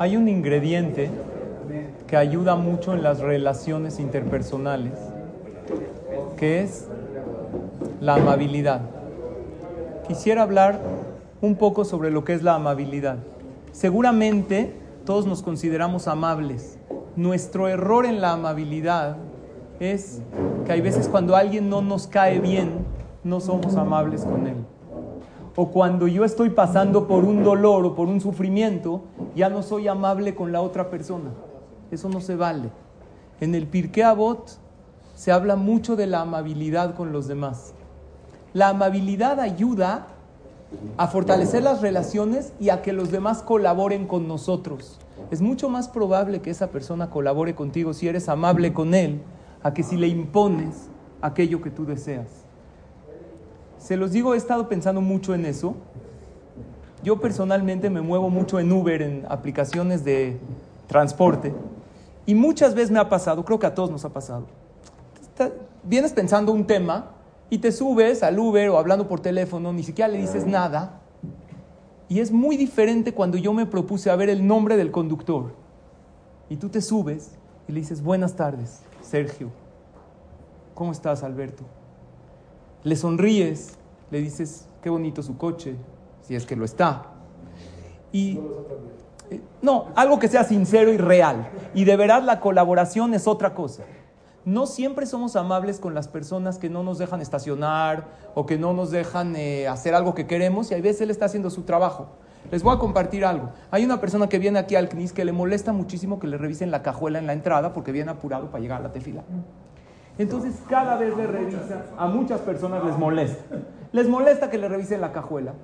Hay un ingrediente que ayuda mucho en las relaciones interpersonales, que es la amabilidad. Quisiera hablar un poco sobre lo que es la amabilidad. Seguramente todos nos consideramos amables. Nuestro error en la amabilidad es que hay veces cuando alguien no nos cae bien, no somos amables con él. O cuando yo estoy pasando por un dolor o por un sufrimiento, ya no soy amable con la otra persona. Eso no se vale. En el Pirkei Avot se habla mucho de la amabilidad con los demás. La amabilidad ayuda a fortalecer las relaciones y a que los demás colaboren con nosotros. Es mucho más probable que esa persona colabore contigo si eres amable con él a que si le impones aquello que tú deseas. Se los digo, he estado pensando mucho en eso. Yo personalmente me muevo mucho en Uber, en aplicaciones de transporte, y muchas veces me ha pasado, creo que a todos nos ha pasado. vienes pensando un tema y te subes al Uber o hablando por teléfono, ni siquiera le dices nada. Y es muy diferente cuando yo me propuse a ver el nombre del conductor. Y tú te subes y le dices, buenas tardes. Sergio, ¿cómo estás, Alberto? Le sonríes, le dices, qué bonito su coche, si es que lo está. Y eh, no, algo que sea sincero y real. Y de verdad la colaboración es otra cosa. No siempre somos amables con las personas que no nos dejan estacionar o que no nos dejan eh, hacer algo que queremos y a veces él está haciendo su trabajo. Les voy a compartir algo. Hay una persona que viene aquí al CNIS que le molesta muchísimo que le revisen la cajuela en la entrada porque viene apurado para llegar a la tefila. Entonces, cada vez le revisa, a muchas personas les molesta. Les molesta que le revisen la cajuela.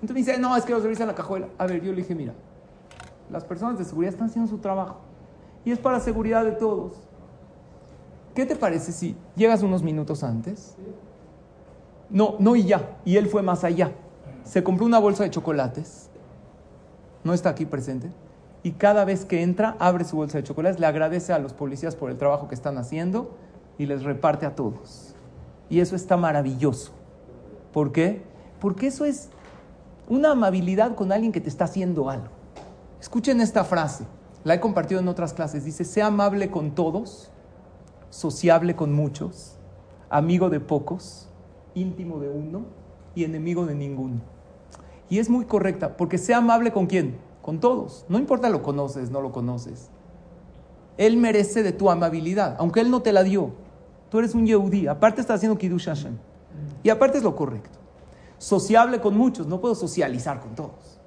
Entonces dice, no, es que los revisen la cajuela. A ver, yo le dije, mira, las personas de seguridad están haciendo su trabajo. Y es para seguridad de todos. ¿Qué te parece si llegas unos minutos antes? No, no y ya. Y él fue más allá. Se compró una bolsa de chocolates no está aquí presente, y cada vez que entra, abre su bolsa de chocolates, le agradece a los policías por el trabajo que están haciendo y les reparte a todos. Y eso está maravilloso. ¿Por qué? Porque eso es una amabilidad con alguien que te está haciendo algo. Escuchen esta frase, la he compartido en otras clases. Dice, sea amable con todos, sociable con muchos, amigo de pocos, íntimo de uno y enemigo de ninguno. Y es muy correcta, porque sea amable con quién, con todos. No importa lo conoces, no lo conoces. Él merece de tu amabilidad, aunque él no te la dio. Tú eres un Yehudi, aparte estás haciendo Kiddush Hashem. Y aparte es lo correcto. Sociable con muchos, no puedo socializar con todos.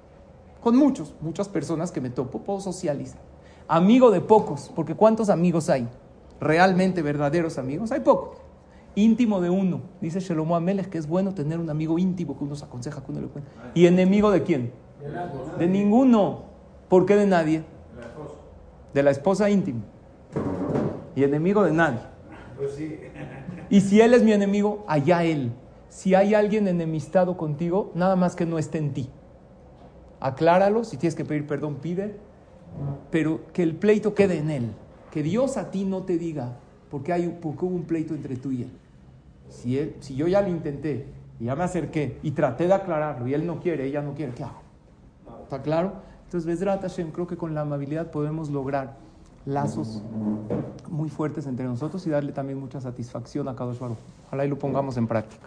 Con muchos, muchas personas que me topo, puedo socializar. Amigo de pocos, porque ¿cuántos amigos hay? Realmente verdaderos amigos, hay pocos íntimo de uno. Dice Shelomo Amelech que es bueno tener un amigo íntimo que uno se aconseja, que uno le cuenta. ¿Y enemigo de quién? De ninguno. ¿Por qué de nadie? De la esposa íntima. Y enemigo de nadie. Pues y si él es mi enemigo, allá él. Si hay alguien enemistado contigo, nada más que no esté en ti. Acláralo, si tienes que pedir perdón, pide, pero que el pleito quede en él. Que Dios a ti no te diga, porque, hay, porque hubo un pleito entre tú y él. Si, si yo ya lo intenté y ya me acerqué y traté de aclararlo y él no quiere, ella no quiere, ¿qué hago? ¿Está claro? Entonces, Besrat Hashem, creo que con la amabilidad podemos lograr lazos muy fuertes entre nosotros y darle también mucha satisfacción a cada usuario. Ojalá y lo pongamos en práctica.